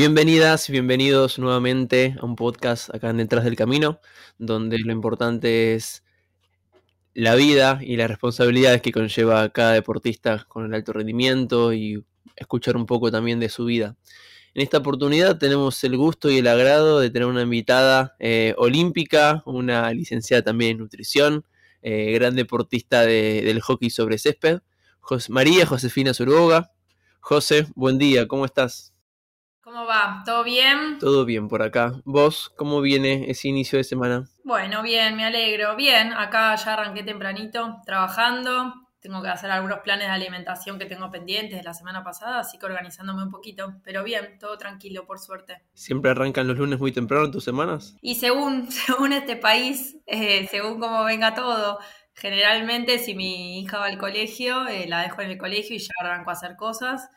Bienvenidas y bienvenidos nuevamente a un podcast acá en Detrás del Camino, donde lo importante es la vida y las responsabilidades que conlleva cada deportista con el alto rendimiento y escuchar un poco también de su vida. En esta oportunidad tenemos el gusto y el agrado de tener una invitada eh, olímpica, una licenciada también en nutrición, eh, gran deportista del hockey sobre césped, María Josefina Zuruoga. José, buen día, ¿cómo estás? ¿Cómo va? ¿Todo bien? Todo bien por acá. ¿Vos cómo viene ese inicio de semana? Bueno, bien, me alegro. Bien, acá ya arranqué tempranito trabajando. Tengo que hacer algunos planes de alimentación que tengo pendientes de la semana pasada, así que organizándome un poquito. Pero bien, todo tranquilo, por suerte. ¿Siempre arrancan los lunes muy temprano tus semanas? Y según, según este país, eh, según cómo venga todo. Generalmente, si mi hija va al colegio, eh, la dejo en el colegio y ya arranco a hacer cosas.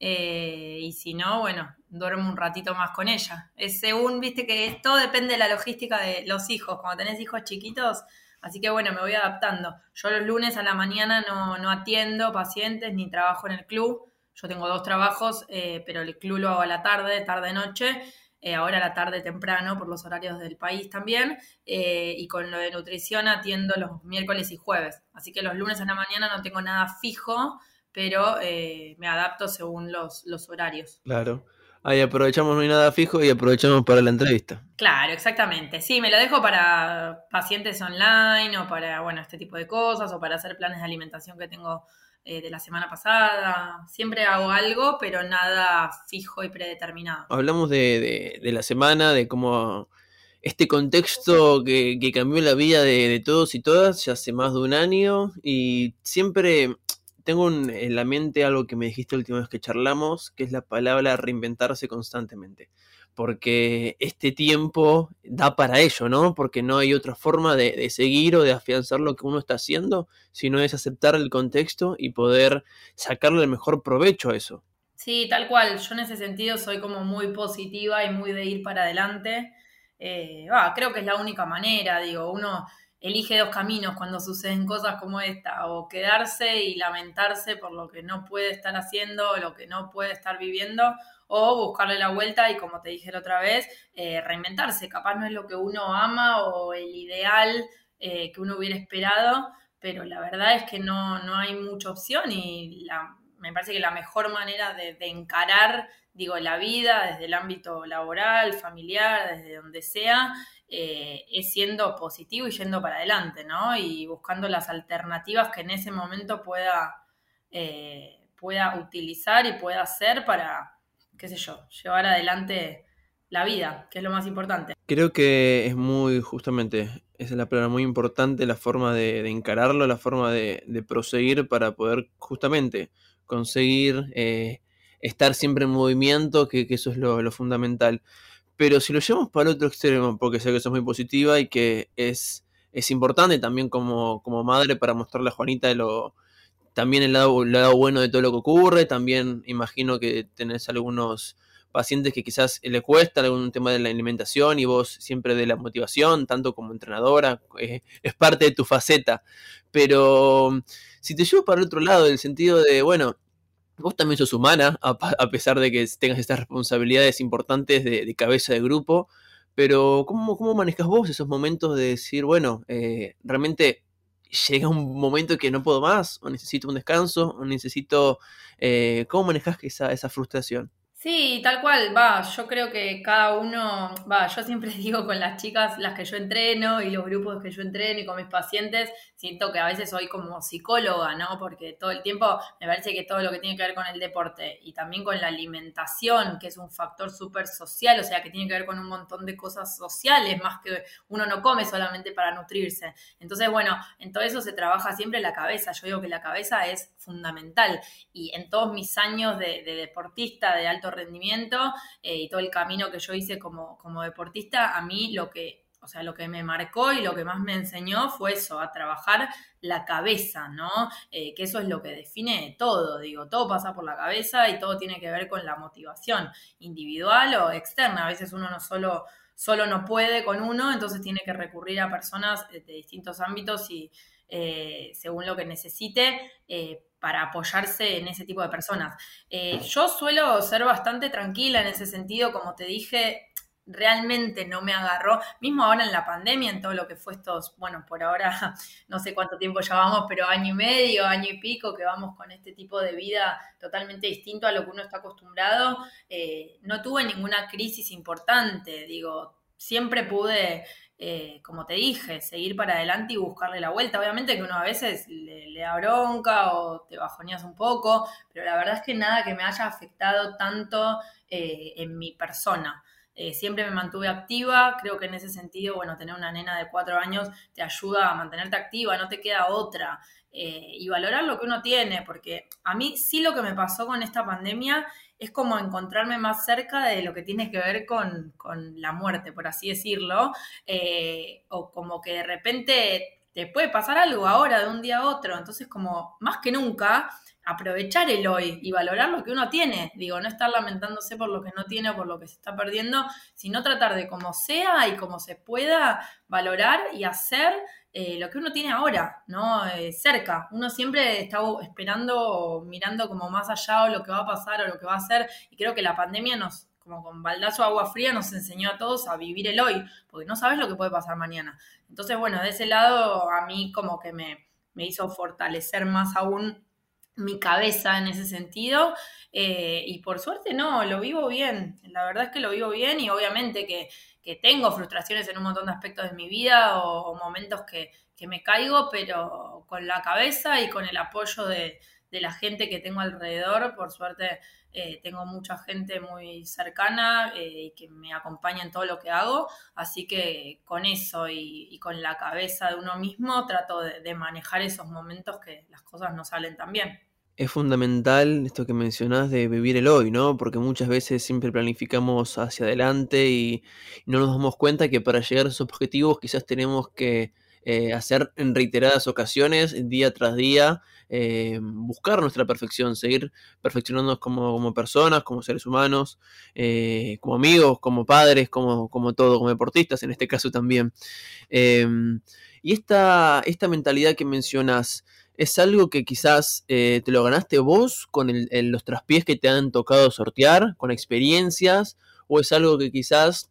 Eh, y si no, bueno, duermo un ratito más con ella. Es según, viste que todo depende de la logística de los hijos. Cuando tenés hijos chiquitos, Así que bueno, me voy adaptando. Yo los lunes a la mañana no, atiendo pacientes ni trabajo en el club. Yo tengo dos trabajos, eh, pero el club lo hago a la tarde, tarde-noche. Eh, ahora a la tarde temprano por los horarios del país también. Eh, y con lo de nutrición atiendo los miércoles y jueves. Así que los lunes a la mañana no tengo nada fijo, pero me adapto según los, los horarios. Claro. Ahí aprovechamos, no hay nada fijo y aprovechamos para la entrevista. Claro, exactamente. Sí, me lo dejo para pacientes online o para, bueno, este tipo de cosas o para hacer planes de alimentación que tengo eh, de la semana pasada. Siempre hago algo, pero nada fijo y predeterminado. Hablamos de, la semana, de cómo este contexto que, cambió la vida de, de, todos y todas ya hace más de un año y siempre tengo en la mente algo que me dijiste la última vez que charlamos, que es la palabra reinventarse constantemente. Porque este tiempo da para ello, ¿no? Porque no hay otra forma de, seguir o de afianzar lo que uno está haciendo, sino es aceptar el contexto y poder sacarle el mejor provecho a eso. Sí, tal cual. Yo en ese sentido soy como muy positiva y muy de ir para adelante. Eh, creo que es la única manera, digo, uno elige dos caminos cuando suceden cosas como esta, o quedarse y lamentarse por lo que no puede estar haciendo, o lo que no puede estar viviendo, o buscarle la vuelta y como te dije la otra vez, eh, reinventarse. Capaz no es lo que uno ama o el ideal eh, que uno hubiera esperado, pero la verdad es que no, no hay mucha opción y me parece que la mejor manera de, de encarar, digo, la vida desde el ámbito laboral, familiar, desde donde sea, eh, es siendo positivo y yendo para adelante, ¿no? Y buscando las alternativas que en ese momento pueda, eh, pueda utilizar y pueda hacer para, qué sé yo, llevar adelante la vida, que es lo más importante. Creo que es muy, justamente, es la palabra muy importante, la forma de, encararlo, la forma de, proseguir para poder justamente conseguir eh, estar siempre en movimiento, que, eso es lo fundamental. Pero si lo llevamos para el otro extremo, porque sé que eso es muy positiva y que es, es importante también como, como madre para mostrarle a Juanita lo, también el lado, lado bueno de todo lo que ocurre, también imagino que tenés algunos pacientes que quizás les cuesta algún tema de la alimentación y vos siempre de la motivación, tanto como entrenadora, eh, es parte de tu faceta. Pero si te llevo para el otro lado, el sentido de, bueno, Vos también sos humana, a, pesar de que tengas estas responsabilidades importantes de, cabeza de grupo, pero ¿cómo, ¿cómo, manejas vos esos momentos de decir, bueno, eh, realmente llega un momento que no puedo más, o necesito un descanso, o necesito... Eh, ¿Cómo manejas esa, esa frustración? Sí, tal cual, va, yo creo que cada uno, va, yo siempre digo con las chicas, las que yo entreno y los grupos que yo entreno y con mis pacientes, siento que a veces soy como psicóloga, ¿no? Porque todo el tiempo me parece que todo lo que tiene que ver con el deporte y también con la alimentación, que es un factor súper social, o sea, que tiene que ver con un montón de cosas sociales, más que uno no come solamente para nutrirse. Entonces, bueno, en todo eso se trabaja siempre la cabeza, yo digo que la cabeza es fundamental y en todos mis años de, de deportista de alto rendimiento eh, y todo el camino que yo hice como, como deportista, a mí lo que, o sea, lo que me marcó y lo que más me enseñó fue eso, a trabajar la cabeza, ¿no? Eh, que eso es lo que define todo, digo, todo pasa por la cabeza y todo tiene que ver con la motivación individual o externa. A veces uno no solo solo no puede con uno, entonces tiene que recurrir a personas de distintos ámbitos y eh, según lo que necesite, para apoyarse en ese tipo de personas. Eh, yo suelo ser bastante tranquila en ese sentido, como te dije, realmente no me agarró, mismo ahora en la pandemia, en todo lo que fue estos, bueno, por ahora no sé cuánto tiempo ya vamos, pero año y medio, año y pico que vamos con este tipo de vida totalmente distinto a lo que uno está acostumbrado, eh, no tuve ninguna crisis importante, digo, siempre pude eh, como te dije, seguir para adelante y buscarle la vuelta. Obviamente que uno a veces le, da bronca o te bajoneas un poco, pero la verdad es que nada que me haya afectado tanto eh, en mi persona. Eh, siempre me mantuve activa, creo que en ese sentido, bueno, tener una nena de cuatro años te ayuda a mantenerte activa, no te queda otra. y valorar lo que uno tiene, porque a mí sí lo que me pasó con esta pandemia es como encontrarme más cerca de lo que tiene que ver con, la muerte, por así decirlo, eh, o como que de repente te puede pasar algo ahora de un día a otro, entonces como más que nunca aprovechar el hoy y valorar lo que uno tiene, digo, no estar lamentándose por lo que no tiene o por lo que se está perdiendo, sino tratar de como sea y como se pueda valorar y hacer eh, lo que uno tiene ahora, ¿no? Eh, cerca. Uno siempre está esperando, mirando como más allá o lo que va a pasar o lo que va a hacer. Y creo que la pandemia nos, como con baldazo agua fría, nos enseñó a todos a vivir el hoy, porque no sabes lo que puede pasar mañana. Entonces, bueno, de ese lado a mí como que me, me hizo fortalecer más aún mi cabeza en ese sentido. Eh, y por suerte no, lo vivo bien. La verdad es que lo vivo bien y obviamente que que tengo frustraciones en un montón de aspectos de mi vida o, momentos que, me caigo, pero con la cabeza y con el apoyo de, la gente que tengo alrededor, por suerte eh, tengo mucha gente muy cercana eh, y que me acompaña en todo lo que hago, así que con eso y, con la cabeza de uno mismo trato de, de manejar esos momentos que las cosas no salen tan bien es fundamental esto que mencionás de vivir el hoy, ¿no? Porque muchas veces siempre planificamos hacia adelante y no nos damos cuenta que para llegar a esos objetivos quizás tenemos que eh, hacer en reiteradas ocasiones, día tras día, eh, buscar nuestra perfección, seguir perfeccionándonos como, como personas, como seres humanos, eh, como amigos, como padres, como, como todo, como deportistas en este caso también. Em, y esta, esta mentalidad que mencionas, ¿Es algo que quizás eh, te lo ganaste vos con los traspiés que te han tocado sortear, con experiencias? ¿O es algo que quizás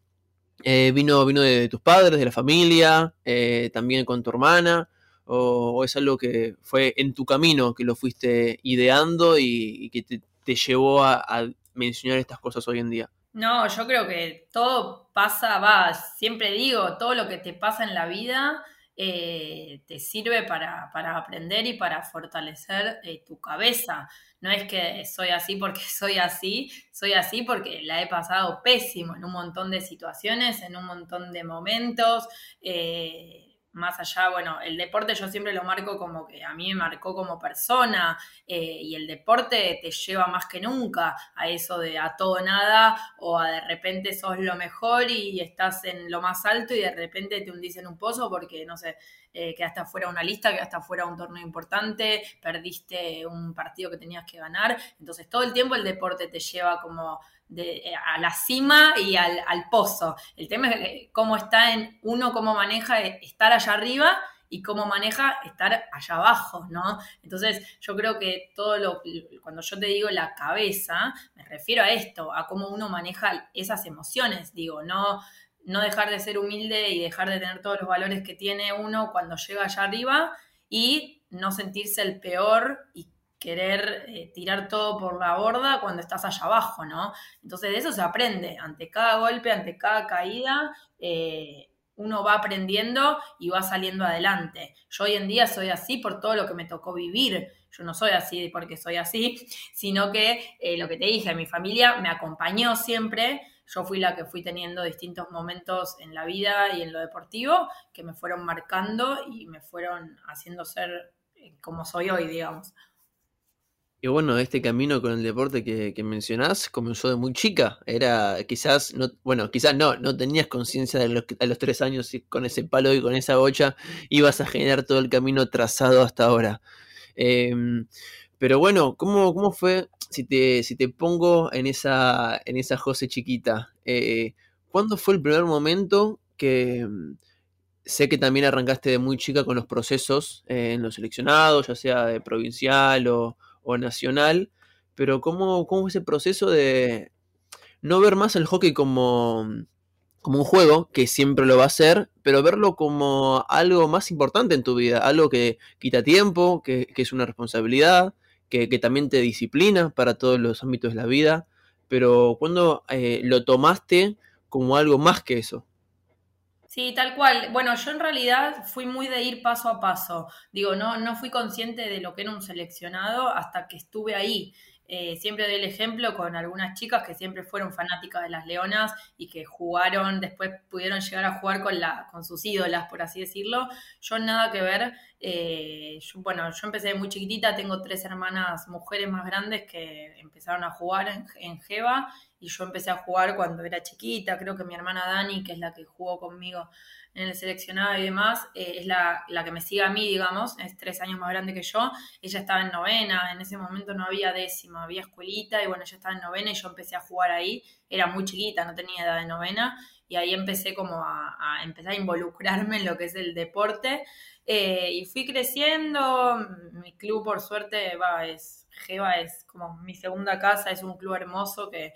eh, vino, vino de, tus padres, de la familia, eh, también con tu hermana? O, es algo que fue en tu camino que lo fuiste ideando y, que te, llevó a, a, mencionar estas cosas hoy en día? No, yo creo que todo pasa, va, siempre digo, todo lo que te pasa en la vida eh, te sirve para, aprender y para fortalecer eh, tu cabeza. No es que soy así porque soy así, soy así porque la he pasado pésimo en un montón de situaciones, en un montón de momentos. Eh, más allá, bueno, el deporte yo siempre lo marco como que a mí me marcó como persona eh, y el deporte te lleva más que nunca a eso de a todo nada o a de repente sos lo mejor y estás en lo más alto y de repente te hundís en un pozo porque, no sé, eh, quedaste afuera una lista, quedaste afuera un torneo importante, perdiste un partido que tenías que ganar. Entonces todo el tiempo el deporte te lleva como eh, a la cima y al, pozo. El tema es cómo está en uno, cómo maneja estar allá arriba y cómo maneja estar allá abajo, ¿no? Entonces, yo creo que todo lo, cuando yo te digo la cabeza, me refiero a esto, a cómo uno maneja esas emociones, digo, no, no dejar de ser humilde y dejar de tener todos los valores que tiene uno cuando llega allá arriba y no sentirse el peor y querer eh, tirar todo por la borda cuando estás allá abajo, ¿no? Entonces de eso se aprende, ante cada golpe, ante cada caída, eh, uno va aprendiendo y va saliendo adelante. Yo hoy en día soy así por todo lo que me tocó vivir. Yo no soy así porque soy así, sino que eh, lo que te dije, mi familia me acompañó siempre. Yo fui la que fui teniendo distintos momentos en la vida y en lo deportivo que me fueron marcando y me fueron haciendo ser como soy hoy, digamos. Y bueno, este camino con el deporte que, que, mencionás comenzó de muy chica. Era quizás, no, bueno, quizás no, no tenías conciencia de los, a los tres años con ese palo y con esa bocha ibas a generar todo el camino trazado hasta ahora. Em, pero bueno, ¿cómo, ¿cómo, fue si te, si te pongo en esa, en esa José chiquita? Eh, ¿Cuándo fue el primer momento que sé que también arrancaste de muy chica con los procesos eh, en los seleccionados, ya sea de provincial o, nacional, pero ¿cómo, ¿cómo ese proceso de no ver más el hockey como, como un juego, que siempre lo va a ser, pero verlo como algo más importante en tu vida, algo que quita tiempo, que, es una responsabilidad, que, también te disciplina para todos los ámbitos de la vida, pero cuando eh, lo tomaste como algo más que eso. Sí, tal cual. Bueno, yo en realidad fui muy de ir paso a paso. Digo, no, no fui consciente de lo que era un seleccionado hasta que estuve ahí. Eh, siempre doy el ejemplo con algunas chicas que siempre fueron fanáticas de las leonas y que jugaron, después pudieron llegar a jugar con, la, con sus ídolas, por así decirlo. Yo nada que ver. Eh, bueno, yo empecé muy chiquitita, tengo tres hermanas mujeres más grandes que empezaron a jugar en, en Jeva y yo empecé a jugar cuando era chiquita. Creo que mi hermana Dani, que es la que jugó conmigo en el seleccionado y demás, eh, es la, que me sigue a mí, digamos, es tres años más grande que yo. Ella estaba en novena, en ese momento no había décima, había escuelita y bueno, ella estaba en novena y yo empecé a jugar ahí. Era muy chiquita, no tenía edad de novena y ahí empecé como a, empezar a involucrarme en lo que es el deporte. Eh, y fui creciendo, mi club por suerte va, es, Geva es como mi segunda casa, es un club hermoso que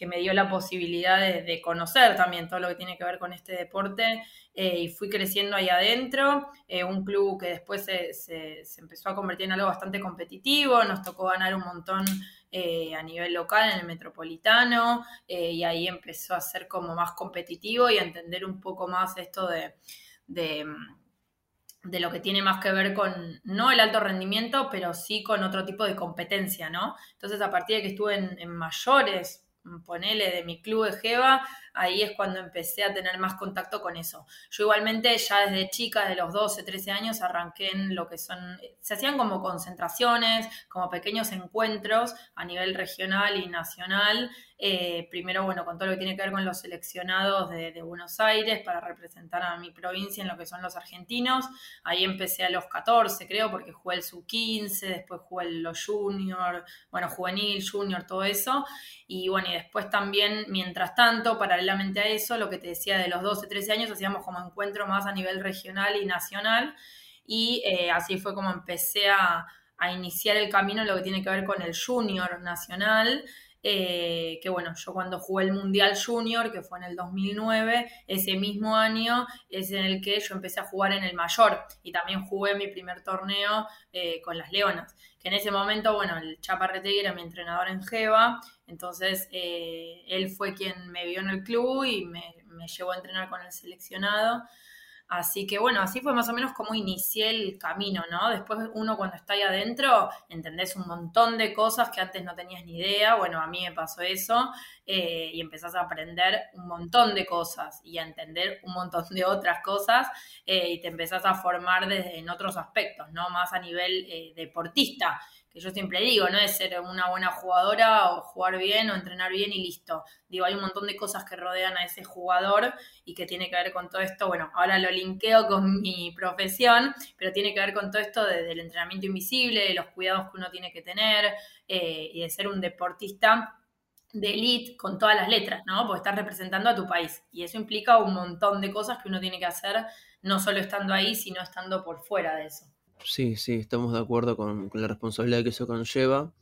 que me dio la posibilidad de, conocer también todo lo que tiene que ver con este deporte eh, y fui creciendo ahí adentro, eh, un club que después se, empezó a convertir en algo bastante competitivo, nos tocó ganar un montón eh, a nivel local en el metropolitano y ahí empezó a ser como más competitivo y a entender un poco más esto de, de lo que tiene más que ver con, no el alto rendimiento, pero sí con otro tipo de competencia, ¿no? Entonces, a partir de que estuve en mayores, ponele de mi club de Jeva, ahí es cuando empecé a tener más contacto con eso. Yo igualmente ya desde chica, de los 12, 13 años, arranqué en lo que son, se hacían como concentraciones, como pequeños encuentros a nivel regional y nacional. Eh, primero, bueno, con todo lo que tiene que ver con los seleccionados de, Buenos Aires para representar a mi provincia en lo que son los argentinos. Ahí empecé a los 14, creo, porque jugué el sub-15, después jugué los junior, bueno, juvenil, junior, todo eso. Y bueno, y después también, mientras tanto, para paralelamente a eso, lo que te decía de los 12, 13 años, hacíamos como encuentro más a nivel regional y nacional. Y eh, así fue como empecé a, iniciar el camino en lo que tiene que ver con el junior nacional. Eh, que bueno, yo cuando jugué el Mundial Junior, que fue en el 2009, ese mismo año es en el que yo empecé a jugar en el mayor y también jugué mi primer torneo eh, con las Leonas, que en ese momento, bueno, el Chaparrete era mi entrenador en Jeva entonces, eh, él fue quien me vio en el club y me, llevó a entrenar con el seleccionado. Así que bueno, así fue más o menos como inicié el camino, ¿no? Después uno cuando está ahí adentro entendés un montón de cosas que antes no tenías ni idea. Bueno, a mí me pasó eso eh, y empezás a aprender un montón de cosas y a entender un montón de otras cosas eh, y te empezás a formar desde, en otros aspectos, ¿no? Más a nivel deportista que yo siempre digo, no es ser una buena jugadora o jugar bien o entrenar bien y listo. Digo, hay un montón de cosas que rodean a ese jugador y que tiene que ver con todo esto. Bueno, ahora lo linkeo con mi profesión, pero tiene que ver con todo esto del entrenamiento invisible, de los cuidados que uno tiene que tener eh, y de ser un deportista de elite con todas las letras, ¿no? Porque estás representando a tu país y eso implica un montón de cosas que uno tiene que hacer, no solo estando ahí, sino estando por fuera de eso. Sí, sí, estamos de acuerdo con, la responsabilidad que eso conlleva.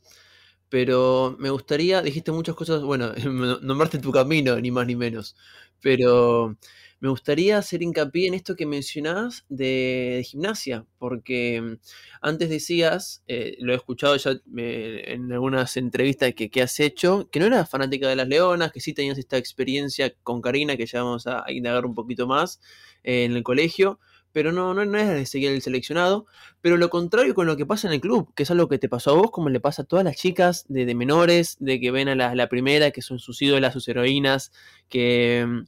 Pero me gustaría, dijiste muchas cosas, bueno, nombraste tu camino, ni más ni menos. Pero me gustaría hacer hincapié en esto que mencionabas de, gimnasia, porque antes decías, eh, lo he escuchado ya en algunas entrevistas que, has hecho, que no eras fanática de las leonas, que sí tenías esta experiencia con Karina, que ya vamos a, indagar un poquito más eh, en el colegio, pero no, no, es de seguir el seleccionado, pero lo contrario con lo que pasa en el club, que es algo que te pasó a vos, como le pasa a todas las chicas de, menores, de que ven a la, primera, que son sus ídolas, sus heroínas, que mm,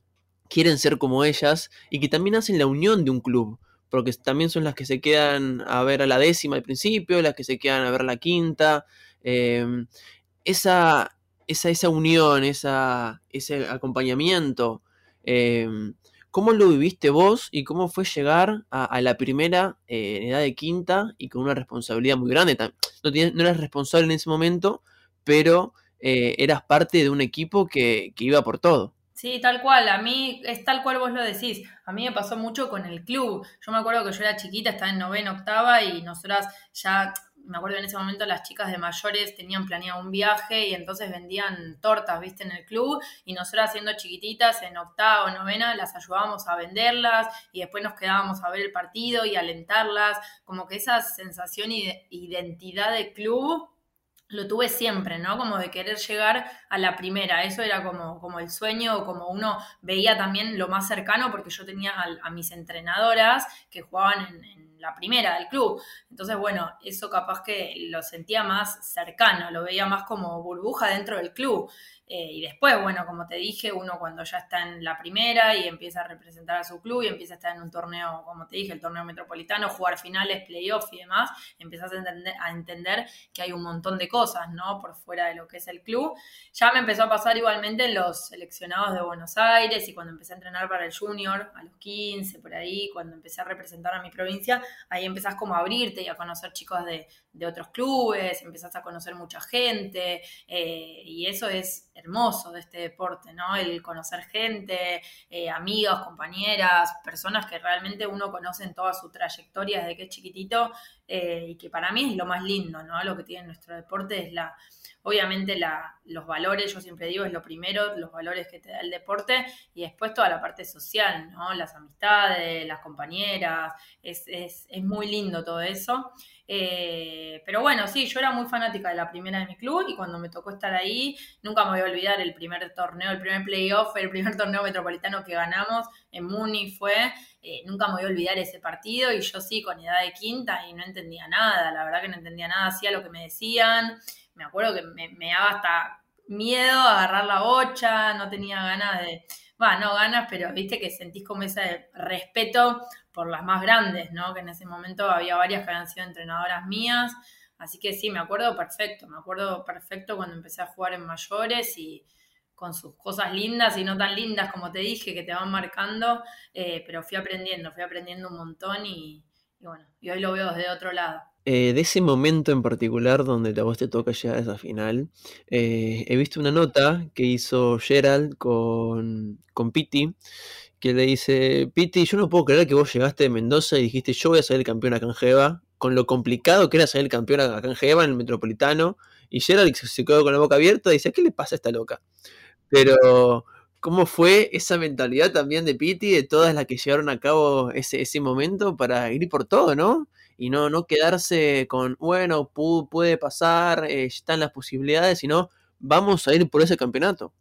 quieren ser como ellas y que también hacen la unión de un club, porque también son las que se quedan a ver a la décima al principio, las que se quedan a ver la quinta. Em, esa, esa, esa unión, esa, ese acompañamiento. Em, ¿Cómo lo viviste vos y cómo fue llegar a, la primera eh, en edad de quinta y con una responsabilidad muy grande? No, no eras responsable en ese momento, pero eh, eras parte de un equipo que, iba por todo. Sí, tal cual. A mí es tal cual vos lo decís. A mí me pasó mucho con el club. Yo me acuerdo que yo era chiquita, estaba en novena, octava y nosotras ya me acuerdo en ese momento las chicas de mayores tenían planeado un viaje y entonces vendían tortas, viste, en el club y nosotras siendo chiquititas en octava o novena las ayudábamos a venderlas y después nos quedábamos a ver el partido y alentarlas, como que esa sensación y identidad de club lo tuve siempre, ¿no? Como de querer llegar a la primera. Eso era como, como el sueño, como uno veía también lo más cercano, porque yo tenía a, mis entrenadoras que jugaban en, la primera del club. Entonces, bueno, eso capaz que lo sentía más cercano, lo veía más como burbuja dentro del club. Eh, y después, bueno, como te dije, uno cuando ya está en la primera y empieza a representar a su club y empieza a estar en un torneo, como te dije, el torneo metropolitano, jugar finales, playoffs y demás, empiezas a entender, a entender que hay un montón de cosas, ¿no? Por fuera de lo que es el club. Ya me empezó a pasar igualmente en los seleccionados de Buenos Aires y cuando empecé a entrenar para el junior, a los 15, por ahí, cuando empecé a representar a mi provincia, ahí empezás como a abrirte y a conocer chicos de, de otros clubes, empezás a conocer mucha gente eh, y eso es hermoso de este deporte, ¿no? El conocer gente, eh, amigos, compañeras, personas que realmente uno conoce en toda su trayectoria desde que es chiquitito eh, y que para mí es lo más lindo, ¿no? Lo que tiene nuestro deporte es la, obviamente la, los valores, yo siempre digo, es lo primero, los valores que te da el deporte y después toda la parte social, ¿no? Las amistades, las compañeras, es, es, es muy lindo todo eso. Eh, pero bueno, sí, yo era muy fanática de la primera de mi club y cuando me tocó estar ahí, nunca me voy a olvidar el primer torneo, el primer playoff, el primer torneo metropolitano que ganamos en Muni fue, eh, nunca me voy a olvidar ese partido y yo sí, con edad de quinta y no entendía nada, la verdad que no entendía nada, hacía lo que me decían, me acuerdo que me, me daba hasta miedo agarrar la bocha, no tenía ganas de, va, no ganas, pero viste que sentís como ese respeto por las más grandes, ¿no? Que en ese momento había varias que habían sido entrenadoras mías. Así que sí, me acuerdo perfecto, me acuerdo perfecto cuando empecé a jugar en mayores y con sus cosas lindas y no tan lindas como te dije, que te van marcando, eh, pero fui aprendiendo, fui aprendiendo un montón y, bueno, y hoy lo veo desde otro lado. Eh, de ese momento en particular donde a vos te toca llegar a esa final, eh, he visto una nota que hizo Gerald con, con Piti, que le dice, Piti, yo no puedo creer que vos llegaste de Mendoza y dijiste, yo voy a ser el campeón acá en Jeva, con lo complicado que era ser el campeón acá en Jeva, en el Metropolitano, y Gerald se quedó con la boca abierta y dice, ¿qué le pasa a esta loca? Pero, ¿cómo fue esa mentalidad también de Piti, de todas las que llevaron a cabo ese, ese momento para ir por todo, ¿no? Y no, no quedarse con, bueno, puede pasar, eh, están las posibilidades, sino vamos a ir por ese campeonato.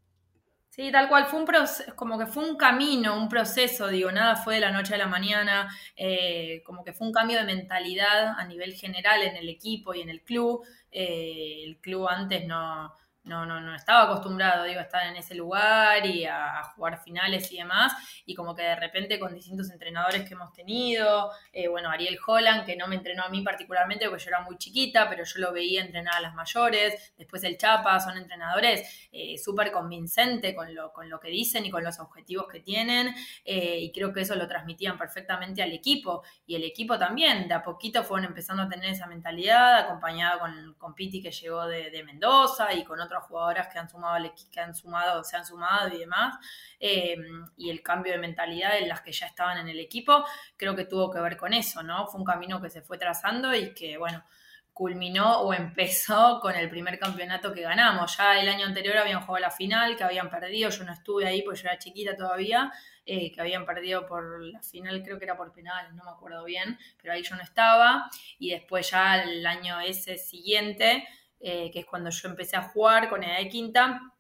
Sí, tal cual, fue un proceso, como que fue un camino, un proceso, digo, nada fue de la noche a la mañana, eh, como que fue un cambio de mentalidad a nivel general en el equipo y en el club. Eh, el club antes no, no, no, no estaba acostumbrado, digo, a estar en ese lugar y a, jugar finales y demás, y como que de repente con distintos entrenadores que hemos tenido, eh, bueno, Ariel Holland, que no me entrenó a mí particularmente porque yo era muy chiquita, pero yo lo veía entrenar a las mayores, después el Chapa, son entrenadores eh, súper convincentes con lo, con lo que dicen y con los objetivos que tienen, eh, y creo que eso lo transmitían perfectamente al equipo, y el equipo también, de a poquito fueron empezando a tener esa mentalidad, acompañado con, con Piti que llegó de, de Mendoza y con otros otras jugadoras que han sumado que han sumado, se han sumado y demás, eh, y el cambio de mentalidad en las que ya estaban en el equipo, creo que tuvo que ver con eso, ¿no? Fue un camino que se fue trazando y que, bueno, culminó o empezó con el primer campeonato que ganamos. Ya el año anterior habían jugado la final, que habían perdido, yo no estuve ahí porque yo era chiquita todavía, eh, que habían perdido por la final, creo que era por penales, no me acuerdo bien, pero ahí yo no estaba. Y después ya el año ese siguiente eh, que es cuando yo empecé a jugar con edad de quinta.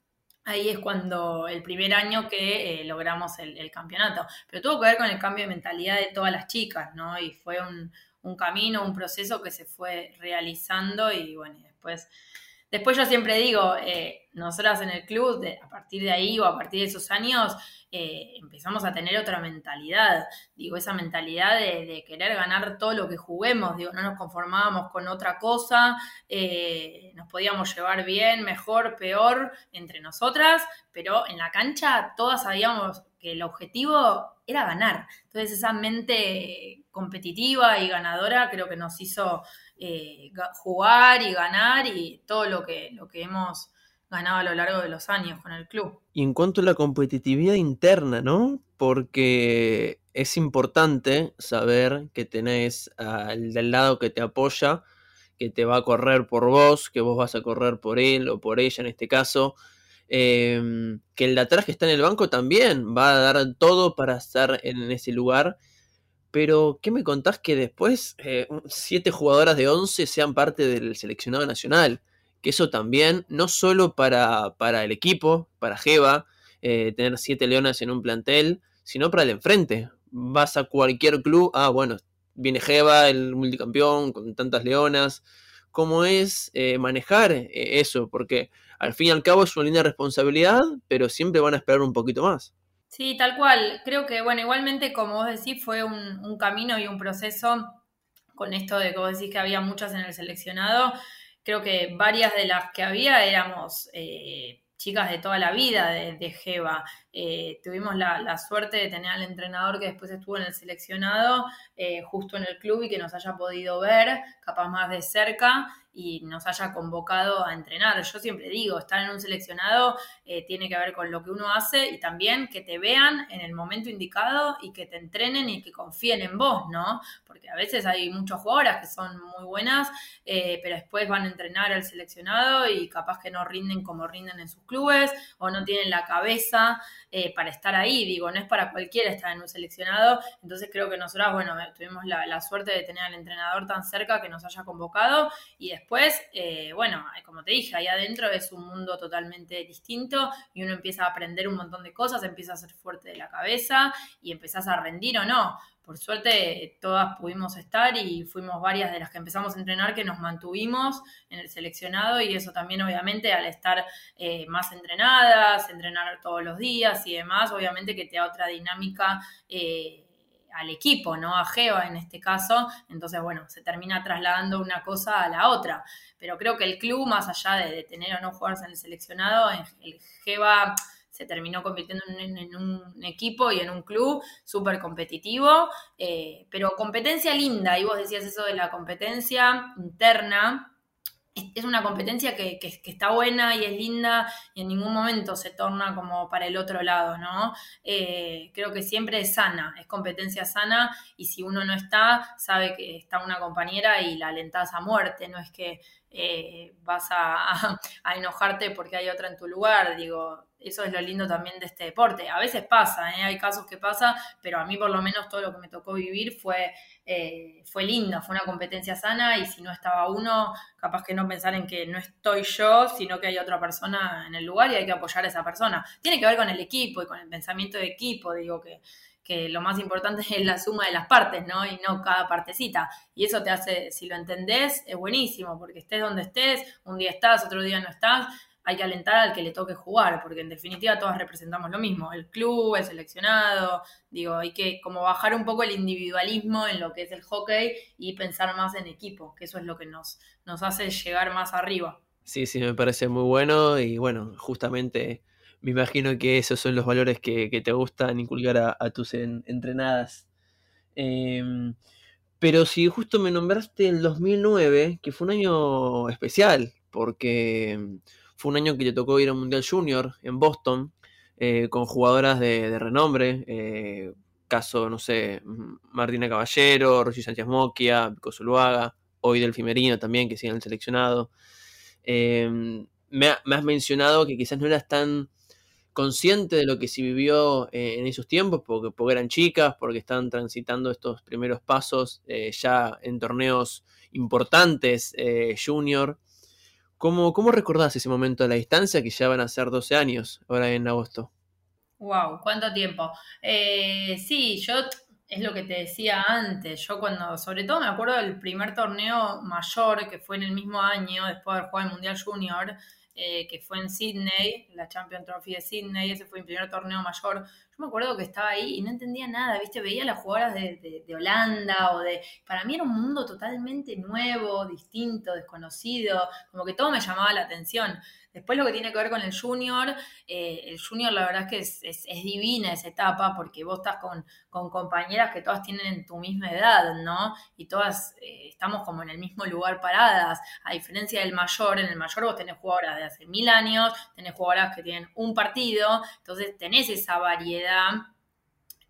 Ahí es cuando el primer año que eh, logramos el, campeonato. Pero tuvo que ver con el cambio de mentalidad de todas las chicas, ¿no? Y fue un, camino, un proceso que se fue realizando y bueno, después, después yo siempre digo, eh, nosotras en el club, a partir de ahí o a partir de esos años, eh, empezamos a tener otra mentalidad. Digo, esa mentalidad de, querer ganar todo lo que juguemos. Digo, no nos conformábamos con otra cosa, eh, nos podíamos llevar bien, mejor, peor entre nosotras, pero en la cancha todas sabíamos que el objetivo era ganar. Entonces esa mente competitiva y ganadora creo que nos hizo eh, jugar y ganar y todo lo que, lo que hemos ganado a lo largo de los años con el club. Y en cuanto a la competitividad interna, ¿no? Porque es importante saber que tenés al del lado que te apoya, que te va a correr por vos, que vos vas a correr por él o por ella en este caso. Em, que el de atrás que está en el banco también va a dar todo para estar en ese lugar. Pero, ¿qué me contás que después eh, siete jugadoras de 11 sean parte del seleccionado nacional? Que eso también, no solo para, para el equipo, para Jeva, eh, tener siete leonas en un plantel, sino para el enfrente. Vas a cualquier club, ah, bueno, viene Jeva, el multicampeón, con tantas leonas. ¿Cómo es eh, manejar eso? Porque al fin y al cabo es una linda responsabilidad, pero siempre van a esperar un poquito más. Sí, tal cual. Creo que, bueno, igualmente, como vos decís, fue un, camino y un proceso con esto de que vos decís que había muchas en el seleccionado. Creo que varias de las que había éramos eh, chicas de toda la vida de, de Jeva. Eh, tuvimos la, suerte de tener al entrenador que después estuvo en el seleccionado, eh, justo en el club y que nos haya podido ver, capaz más de cerca y nos haya convocado a entrenar. Yo siempre digo, estar en un seleccionado eh, tiene que ver con lo que uno hace y también que te vean en el momento indicado y que te entrenen y que confíen en vos, ¿no? Porque a veces hay muchas jugadoras que son muy buenas, eh, pero después van a entrenar al seleccionado y capaz que no rinden como rinden en sus clubes o no tienen la cabeza eh, para estar ahí. Digo, no es para cualquiera estar en un seleccionado. Entonces creo que nosotras, bueno, tuvimos la, la suerte de tener al entrenador tan cerca que nos haya convocado y después, eh, bueno, como te dije, ahí adentro es un mundo totalmente distinto y uno empieza a aprender un montón de cosas, empieza a ser fuerte de la cabeza y empezás a rendir o no. Por suerte todas pudimos estar y fuimos varias de las que empezamos a entrenar que nos mantuvimos en el seleccionado y eso también obviamente al estar eh, más entrenadas, entrenar todos los días y demás, obviamente que te da otra dinámica. Eh, al equipo, ¿no? A Geva en este caso. Entonces, bueno, se termina trasladando una cosa a la otra. Pero creo que el club, más allá de, tener o no jugadores en el seleccionado, el Geva se terminó convirtiendo en, un equipo y en un club súper competitivo, eh, pero competencia linda, y vos decías eso de la competencia interna, es una competencia que, está buena y es linda y en ningún momento se torna como para el otro lado, ¿no? Eh, creo que siempre es sana, es competencia sana y si uno no está, sabe que está una compañera y la alentás a muerte, no es que eh, vas a, enojarte porque hay otra en tu lugar, digo, eso es lo lindo también de este deporte. A veces pasa, ¿eh? hay casos que pasa, pero a mí por lo menos todo lo que me tocó vivir fue, eh, fue lindo, fue una competencia sana y si no estaba uno, capaz que no pensar en que no estoy yo, sino que hay otra persona en el lugar y hay que apoyar a esa persona. Tiene que ver con el equipo y con el pensamiento de equipo, digo que que lo más importante es la suma de las partes, ¿no? Y no cada partecita. Y eso te hace, si lo entendés, es buenísimo, porque estés donde estés, un día estás, otro día no estás, hay que alentar al que le toque jugar, porque en definitiva todas representamos lo mismo, el club, el seleccionado, digo, hay que como bajar un poco el individualismo en lo que es el hockey y pensar más en equipo, que eso es lo que nos, nos hace llegar más arriba. Sí, sí, me parece muy bueno y bueno, justamente me imagino que esos son los valores que, te gustan inculcar a, tus entrenadas. Em, pero si justo me nombraste el 2009, que fue un año especial, porque fue un año que te tocó ir a un Mundial Junior en Boston, eh, con jugadoras de, renombre, eh, caso, no sé, Martina Caballero, Rosy Sánchez Moquia, Pico Zuluaga, hoy Delfi Merino también, que siguen el seleccionado. Em, me, me, has mencionado que quizás no eras tan consciente de lo que se vivió eh, en esos tiempos, porque, eran chicas, porque están transitando estos primeros pasos eh, ya en torneos importantes, eh, junior. ¿Cómo, ¿Cómo recordás ese momento a la distancia que ya van a ser 12 años ahora en agosto? Wow, cuánto tiempo. sí, yo es lo que te decía antes. Yo cuando, sobre todo me acuerdo del primer torneo mayor que fue en el mismo año, después de haber jugado el Mundial Junior, eh, que fue en Sydney, la Champion Trophy de Sydney, ese fue mi primer torneo mayor. Yo me acuerdo que estaba ahí y no entendía nada, ¿viste? Veía las jugadoras de, de, Holanda o de... Para mí era un mundo totalmente nuevo, distinto, desconocido, como que todo me llamaba la atención. Después lo que tiene que ver con el junior, eh, el junior la verdad es que es, divina esa etapa porque vos estás con, compañeras que todas tienen tu misma edad, ¿no? Y todas eh, estamos como en el mismo lugar paradas. A diferencia del mayor, en el mayor vos tenés jugadoras de hace mil años, tenés jugadoras que tienen un partido, entonces tenés esa variedad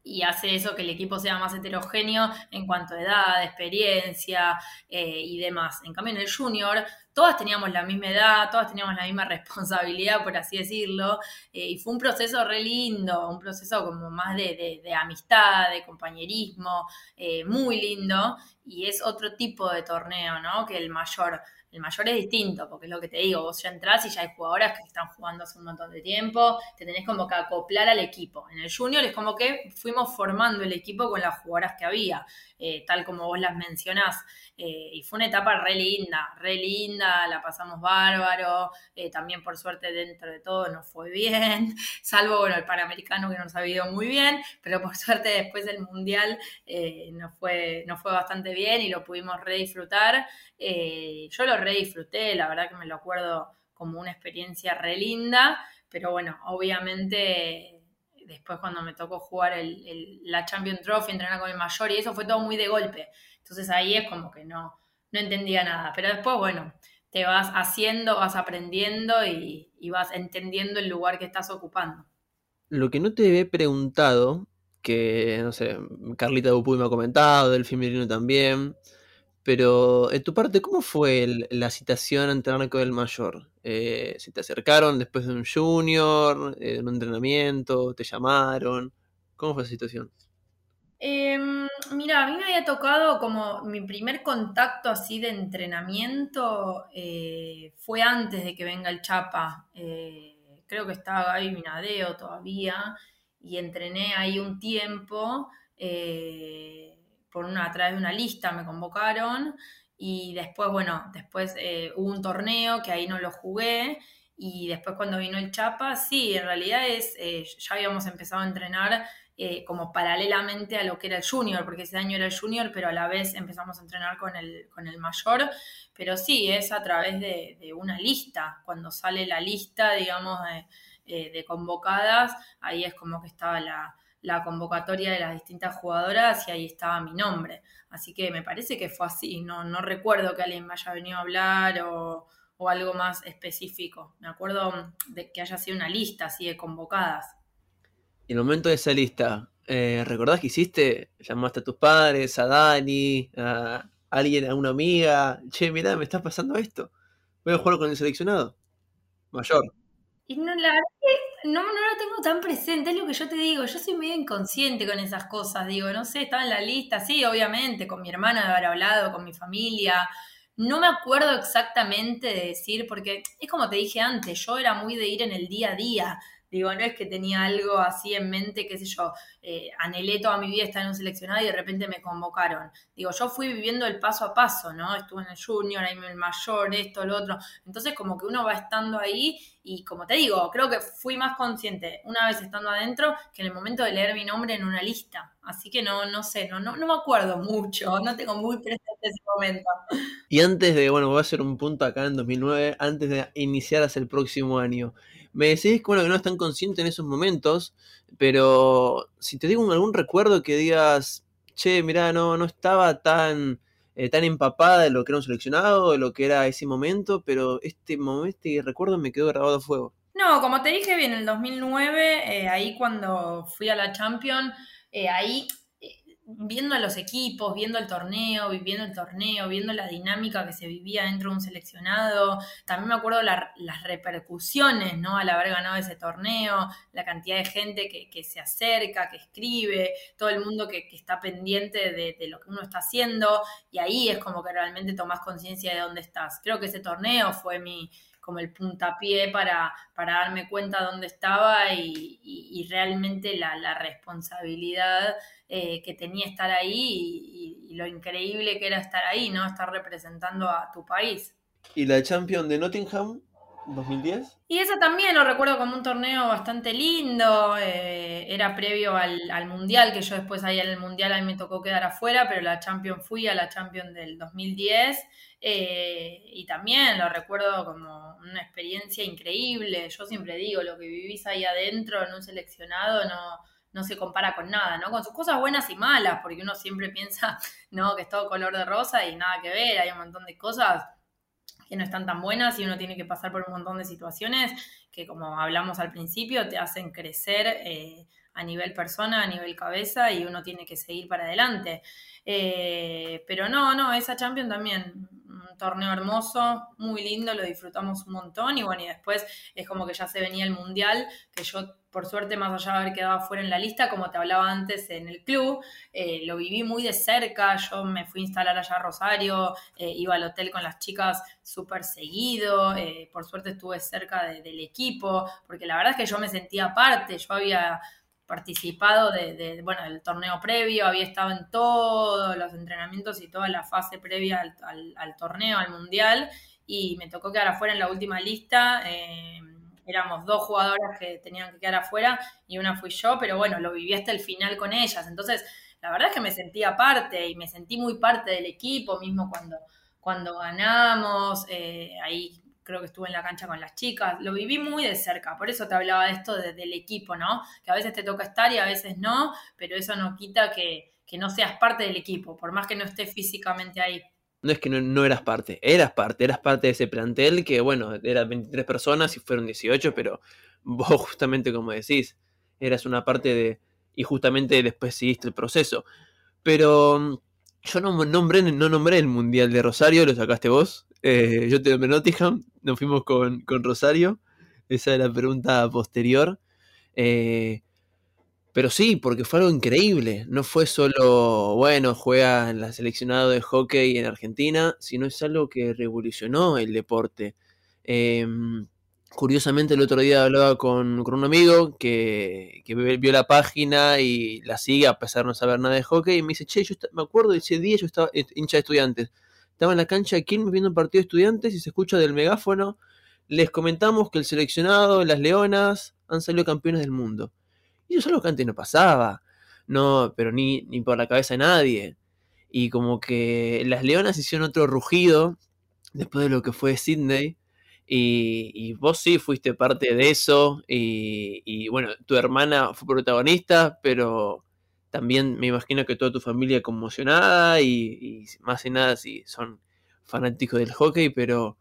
y hace eso que el equipo sea más heterogéneo en cuanto a edad, experiencia eh, y demás. En cambio, en el junior, todas teníamos la misma edad, todas teníamos la misma responsabilidad, por así decirlo, eh, y fue un proceso re lindo, un proceso como más de, amistad, de compañerismo, eh, muy lindo, y es otro tipo de torneo, ¿no? Que el mayor. El mayor es distinto, porque es lo que te digo, vos ya entras y ya hay jugadoras que están jugando hace un montón de tiempo, te tenés como que acoplar al equipo. En el junior es como que fuimos formando el equipo con las jugadoras que había, eh, tal como vos las mencionás. Eh, y fue una etapa re linda, re linda, la pasamos bárbaro, eh, también por suerte dentro de todo nos fue bien, salvo bueno, el Panamericano que nos ha ido muy bien, pero por suerte después del Mundial nos, fue, nos fue bastante bien y lo pudimos re disfrutar. yo lo re disfruté, la verdad que me lo acuerdo como una experiencia re linda, pero bueno, obviamente después cuando me tocó jugar la Champion Trophy, entrenar con el mayor y eso fue todo muy de golpe. Entonces ahí es como que no, no entendía nada. Pero después, bueno, te vas haciendo, vas aprendiendo y, vas entendiendo el lugar que estás ocupando. Lo que no te he preguntado, que no sé, Carlita Dupuy me ha comentado, del Merino también, pero en tu parte, ¿cómo fue la citación ante Arco del Mayor? Eh, ¿Se te acercaron después de un junior, eh, en un entrenamiento, te llamaron? ¿Cómo fue la situación? Em, mira, a mí me había tocado como mi primer contacto así de entrenamiento eh, fue antes de que venga el Chapa. creo que estaba Gaby Minadeo todavía y entrené ahí un tiempo por una, a través de una lista me convocaron y después, bueno, después eh, hubo un torneo que ahí no lo jugué y después cuando vino el Chapa, sí, en realidad es, eh, ya habíamos empezado a entrenar eh, como paralelamente a lo que era el junior, porque ese año era el junior, pero a la vez empezamos a entrenar con el, con el mayor, pero sí, es a través de, una lista, cuando sale la lista, digamos, de, de convocadas, ahí es como que estaba la, la convocatoria de las distintas jugadoras y ahí estaba mi nombre. Así que me parece que fue así, no, no recuerdo que alguien me haya venido a hablar o, algo más específico. Me acuerdo de que haya sido una lista así de convocadas. En el momento de esa lista, eh, ¿recordás que hiciste? Llamaste a tus padres, a Dani, a alguien, a una amiga. Che, mirá, me está pasando esto. Voy a jugar con el seleccionado. Mayor. Y no, la verdad que no, no lo tengo tan presente, es lo que yo te digo, yo soy medio inconsciente con esas cosas, digo, no sé, estaba en la lista, sí, obviamente, con mi hermana de haber hablado, con mi familia, no me acuerdo exactamente de decir, porque es como te dije antes, yo era muy de ir en el día a día, Digo, no es que tenía algo así en mente, qué sé yo, eh, anhelé toda mi vida estar en un seleccionado y de repente me convocaron. Digo, yo fui viviendo el paso a paso, ¿no? Estuve en el junior, ahí en el mayor, esto, lo otro. Entonces, como que uno va estando ahí y, como te digo, creo que fui más consciente una vez estando adentro que en el momento de leer mi nombre en una lista. Así que no, no sé, no, no, no me acuerdo mucho, no tengo muy presente ese momento. Y antes de, bueno, voy a hacer un punto acá en 2009, antes de iniciar hacia el próximo año. Me decís bueno, que no están conscientes en esos momentos, pero si te digo algún recuerdo que digas, che, mirá, no, no estaba tan, eh, tan empapada de lo que era un seleccionado, de lo que era ese momento, pero este momento, este recuerdo me quedó grabado a fuego. No, como te dije bien, en el 2009, eh, ahí cuando fui a la Champions, eh, ahí viendo a los equipos, viendo el torneo, viviendo el torneo, viendo la dinámica que se vivía dentro de un seleccionado. También me acuerdo las repercusiones, ¿no? Al haber ganado ese torneo, la cantidad de gente que, se acerca, que escribe, todo el mundo que, está pendiente de, de, lo que uno está haciendo. Y ahí es como que realmente tomas conciencia de dónde estás. Creo que ese torneo fue mi, como el puntapié para, para darme cuenta dónde estaba y, realmente la, responsabilidad eh, que tenía estar ahí y, lo increíble que era estar ahí, ¿no? Estar representando a tu país. ¿Y la Champion de Nottingham? 2010. Y eso también lo recuerdo como un torneo bastante lindo, eh, era previo al, Mundial, que yo después ahí en el Mundial a mí me tocó quedar afuera, pero la Champion fui a la Champion del 2010 eh, y también lo recuerdo como una experiencia increíble. Yo siempre digo, lo que vivís ahí adentro en un seleccionado no, no se compara con nada, ¿no? Con sus cosas buenas y malas, porque uno siempre piensa, no, que es todo color de rosa y nada que ver, hay un montón de cosas que no están tan buenas y uno tiene que pasar por un montón de situaciones que, como hablamos al principio, te hacen crecer eh, a nivel persona, a nivel cabeza y uno tiene que seguir para adelante. Eh, pero no, no, esa Champion también, un torneo hermoso, muy lindo, lo disfrutamos un montón y bueno, y después es como que ya se venía el Mundial, que yo por suerte, más allá de haber quedado fuera en la lista, como te hablaba antes en el club, eh, lo viví muy de cerca. Yo me fui a instalar allá a Rosario, eh, iba al hotel con las chicas súper seguido. Eh, por suerte estuve cerca del equipo, porque la verdad es que yo me sentía parte. Yo había participado de, bueno, del torneo previo, había estado en todos los entrenamientos y toda la fase previa al, torneo, al mundial, y me tocó quedar afuera en la última lista éramos dos jugadoras que tenían que quedar afuera y una fui yo, pero bueno, lo viví hasta el final con ellas. Entonces, la verdad es que me sentía parte y me sentí muy parte del equipo, mismo cuando, cuando ganamos, eh, ahí creo que estuve en la cancha con las chicas, lo viví muy de cerca, por eso te hablaba de esto del equipo, ¿no? Que a veces te toca estar y a veces no, pero eso no quita que, que no seas parte del equipo, por más que no estés físicamente ahí no es que no, eras parte, eras parte, eras parte de ese plantel que, bueno, eran 23 personas y fueron 18, pero vos justamente como decís, eras una parte de... y justamente después seguiste el proceso. Pero mm, yo no nombré, no nombré el Mundial de Rosario, lo sacaste vos. Eh, yo te nombré Nottingham, nos fuimos con, con Rosario. Esa es la pregunta posterior. Eh, pero sí, porque fue algo increíble. No fue solo, bueno, juega en la seleccionado de hockey en Argentina, sino es algo que revolucionó el deporte. Em, curiosamente, el otro día hablaba con, un amigo que, vio la página y la sigue a pesar de no saber nada de hockey. Y me dice, che, yo me acuerdo ese día, yo estaba eh, hincha de estudiantes. Estaba en la cancha de Quilmes viendo un partido de estudiantes y se escucha del megáfono. Les comentamos que el seleccionado, las Leonas, han salido campeones del mundo. Y eso es algo que antes no pasaba. No, pero ni, ni por la cabeza de nadie. Y como que las leonas hicieron otro rugido después de lo que fue Sydney. Y, vos sí fuiste parte de eso. Y, bueno, tu hermana fue protagonista, pero también me imagino que toda tu familia conmocionada. Y, más que nada si son fanáticos del hockey, pero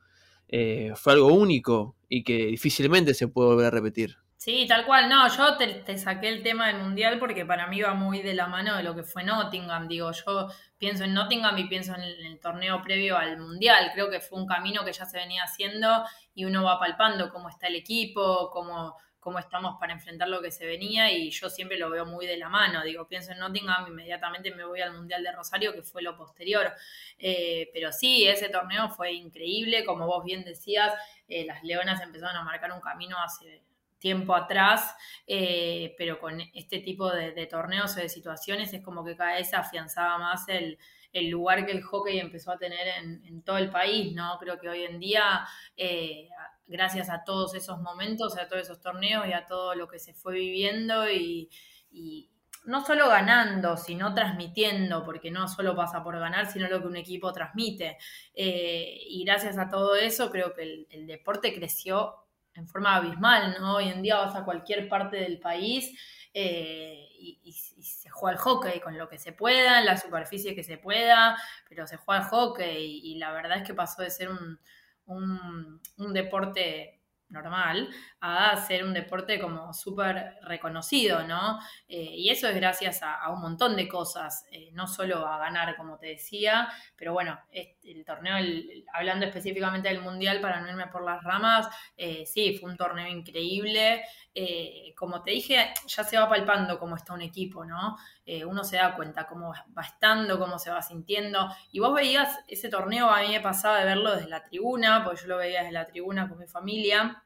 eh, fue algo único y que difícilmente se puede volver a repetir. Sí, tal cual. No, yo te, saqué el tema del mundial porque para mí va muy de la mano de lo que fue Nottingham. Digo, yo pienso en Nottingham y pienso en el, torneo previo al mundial. Creo que fue un camino que ya se venía haciendo y uno va palpando cómo está el equipo, cómo, cómo estamos para enfrentar lo que se venía y yo siempre lo veo muy de la mano. Digo, pienso en Nottingham, inmediatamente me voy al Mundial de Rosario, que fue lo posterior. Eh, pero sí, ese torneo fue increíble. Como vos bien decías, eh, las Leonas empezaron a marcar un camino hace tiempo atrás, eh, pero con este tipo de, torneos o de situaciones es como que cada vez afianzaba más el, lugar que el hockey empezó a tener en, todo el país, ¿no? Creo que hoy en día, eh, gracias a todos esos momentos, a todos esos torneos y a todo lo que se fue viviendo y, no solo ganando, sino transmitiendo, porque no solo pasa por ganar, sino lo que un equipo transmite. Eh, y gracias a todo eso, creo que el deporte creció en forma abismal, ¿no? Hoy en día vas a cualquier parte del país eh, y, se juega el hockey con lo que se pueda, en la superficie que se pueda, pero se juega el hockey y, la verdad es que pasó de ser un, un deporte normal a ser un deporte como súper reconocido, ¿no? Eh, y eso es gracias a, un montón de cosas, eh, no solo a ganar, como te decía, pero bueno, el torneo, hablando específicamente del Mundial, para no irme por las ramas, eh, sí, fue un torneo increíble. como te dije, ya se va palpando cómo está un equipo, ¿no? Uno se da cuenta cómo va estando, cómo se va sintiendo. Y vos veías ese torneo, a mí me pasaba de verlo desde la tribuna, porque yo lo veía desde la tribuna con mi familia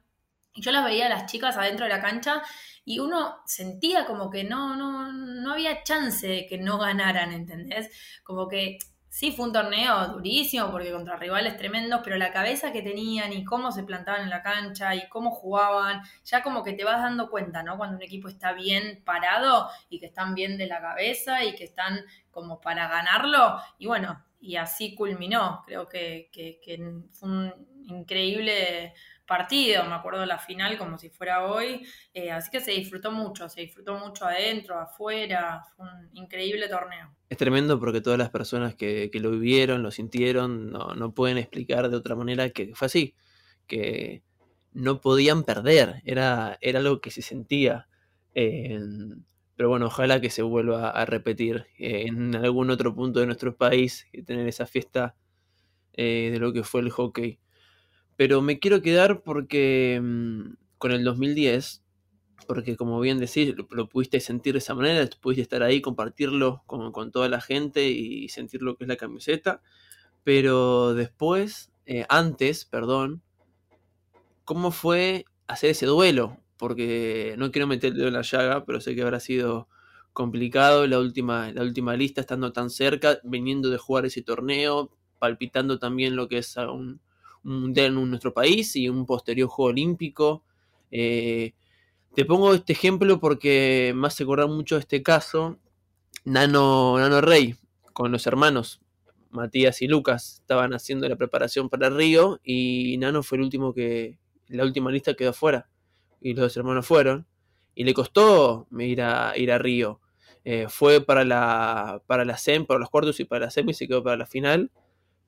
y yo las veía a las chicas adentro de la cancha y uno sentía como que no, no, no había chance de que no ganaran, ¿entendés? Como que sí fue un torneo durísimo porque contra rivales tremendos, pero la cabeza que tenían y cómo se plantaban en la cancha y cómo jugaban, ya como que te vas dando cuenta, ¿no? Cuando un equipo está bien parado y que están bien de la cabeza y que están como para ganarlo. Y bueno, y así culminó. Creo que, que, fue un increíble partido, me acuerdo la final como si fuera hoy, eh, así que se disfrutó mucho, se disfrutó mucho adentro, afuera, fue un increíble torneo. Es tremendo porque todas las personas que, lo vivieron, lo sintieron, no, pueden explicar de otra manera que fue así, que no podían perder, era, era algo que se sentía. pero bueno, ojalá que se vuelva a repetir eh, en algún otro punto de nuestro país, tener esa fiesta eh, de lo que fue el hockey. Pero me quiero quedar porque mm, con el 2010, porque como bien decís, lo, pudiste sentir de esa manera, pudiste estar ahí, compartirlo con, toda la gente y sentir lo que es la camiseta. Pero después, eh, antes, perdón, ¿cómo fue hacer ese duelo? Porque no quiero meterlo en la llaga, pero sé que habrá sido complicado la última, la última lista, estando tan cerca, viniendo de jugar ese torneo, palpitando también lo que es un, un mundial en nuestro país y un posterior juego olímpico. Eh, te pongo este ejemplo porque me hace acordar mucho este caso. Nano, Nano Rey, con los hermanos Matías y Lucas, estaban haciendo la preparación para Río y Nano fue el último que, la última lista quedó afuera. Y los dos hermanos fueron. Y le costó ir a, ir a Río. Eh, fue para la, para la SEM, para los cuartos y para la SEM y se quedó para la final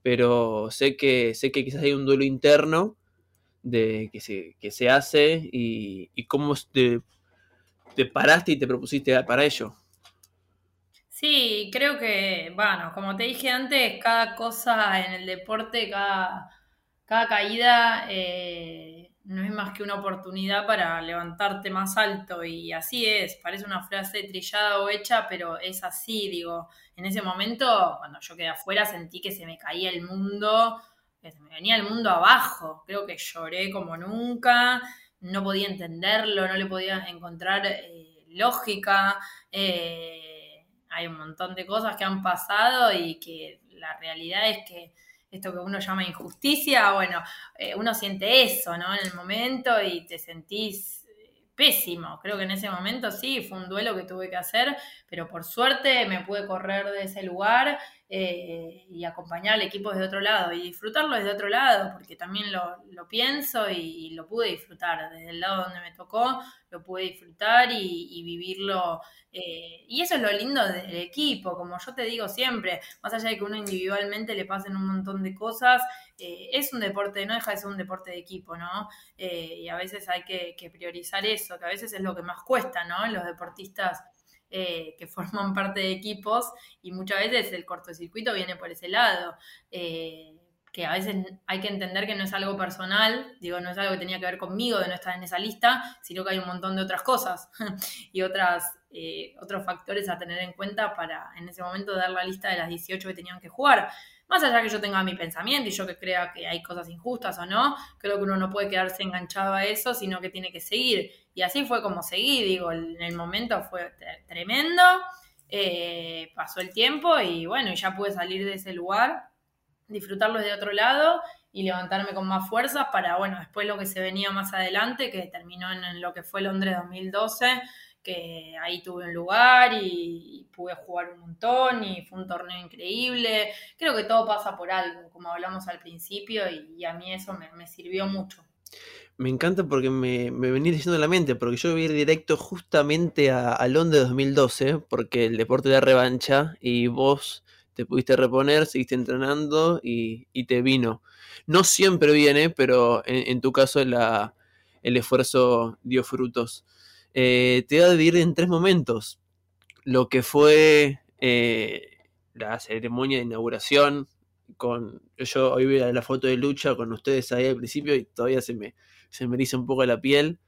pero sé que, sé que quizás hay un duelo interno de, que, se, que se hace y, cómo te, te, paraste y te propusiste para ello. Sí, creo que, bueno, como te dije antes, cada cosa en el deporte, cada, cada caída eh, no es más que una oportunidad para levantarte más alto y así es, parece una frase trillada o hecha, pero es así, digo, en ese momento, cuando yo quedé afuera, sentí que se me caía el mundo, que se me venía el mundo abajo, creo que lloré como nunca, no podía entenderlo, no le podía encontrar eh, lógica, eh, hay un montón de cosas que han pasado y que la realidad es que esto que uno llama injusticia, bueno, eh, uno siente eso, ¿no? En el momento y te sentís pésimo. Creo que en ese momento sí, fue un duelo que tuve que hacer, pero por suerte me pude correr de ese lugar eh, y acompañar al equipo desde otro lado y disfrutarlo desde otro lado, porque también lo, pienso y, lo pude disfrutar. Desde el lado donde me tocó, lo pude disfrutar y, vivirlo. Eh, y eso es lo lindo del equipo, como yo te digo siempre, más allá de que uno individualmente le pasen un montón de cosas, eh, es un deporte, no deja de ser un deporte de equipo, ¿no? y a veces hay que, priorizar eso, que a veces es lo que más cuesta, ¿no? Los deportistas eh, que forman parte de equipos y muchas veces el cortocircuito viene por ese lado. Eh, que a veces hay que entender que no es algo personal, digo, no es algo que tenía que ver conmigo de no estar en esa lista, sino que hay un montón de otras cosas y otras, eh, otros factores a tener en cuenta para en ese momento dar la lista de las 18 que tenían que jugar. Más allá que yo tenga mi pensamiento y yo que crea que hay cosas injustas o no, creo que uno no puede quedarse enganchado a eso, sino que tiene que seguir. Y así fue como seguí, digo, en el momento fue tremendo, eh, pasó el tiempo y bueno, ya pude salir de ese lugar, disfrutarlo de otro lado y levantarme con más fuerzas para, bueno, después lo que se venía más adelante, que terminó en lo que fue Londres 2012, que ahí tuve un lugar y, pude jugar un montón y fue un torneo increíble. Creo que todo pasa por algo, como hablamos al principio, y, a mí eso me, sirvió mucho. Me encanta porque me, me venís diciendo en la mente, porque yo voy a ir directo justamente a, a Londres 2012, porque el deporte de revancha y vos te pudiste reponer, seguiste entrenando y, te vino. No siempre viene, pero en, tu caso la, el esfuerzo dio frutos. Eh, te voy a dividir en tres momentos. Lo que fue eh, la ceremonia de inauguración, con yo hoy vi la foto de lucha con ustedes ahí al principio y todavía se me, se me un poco la piel.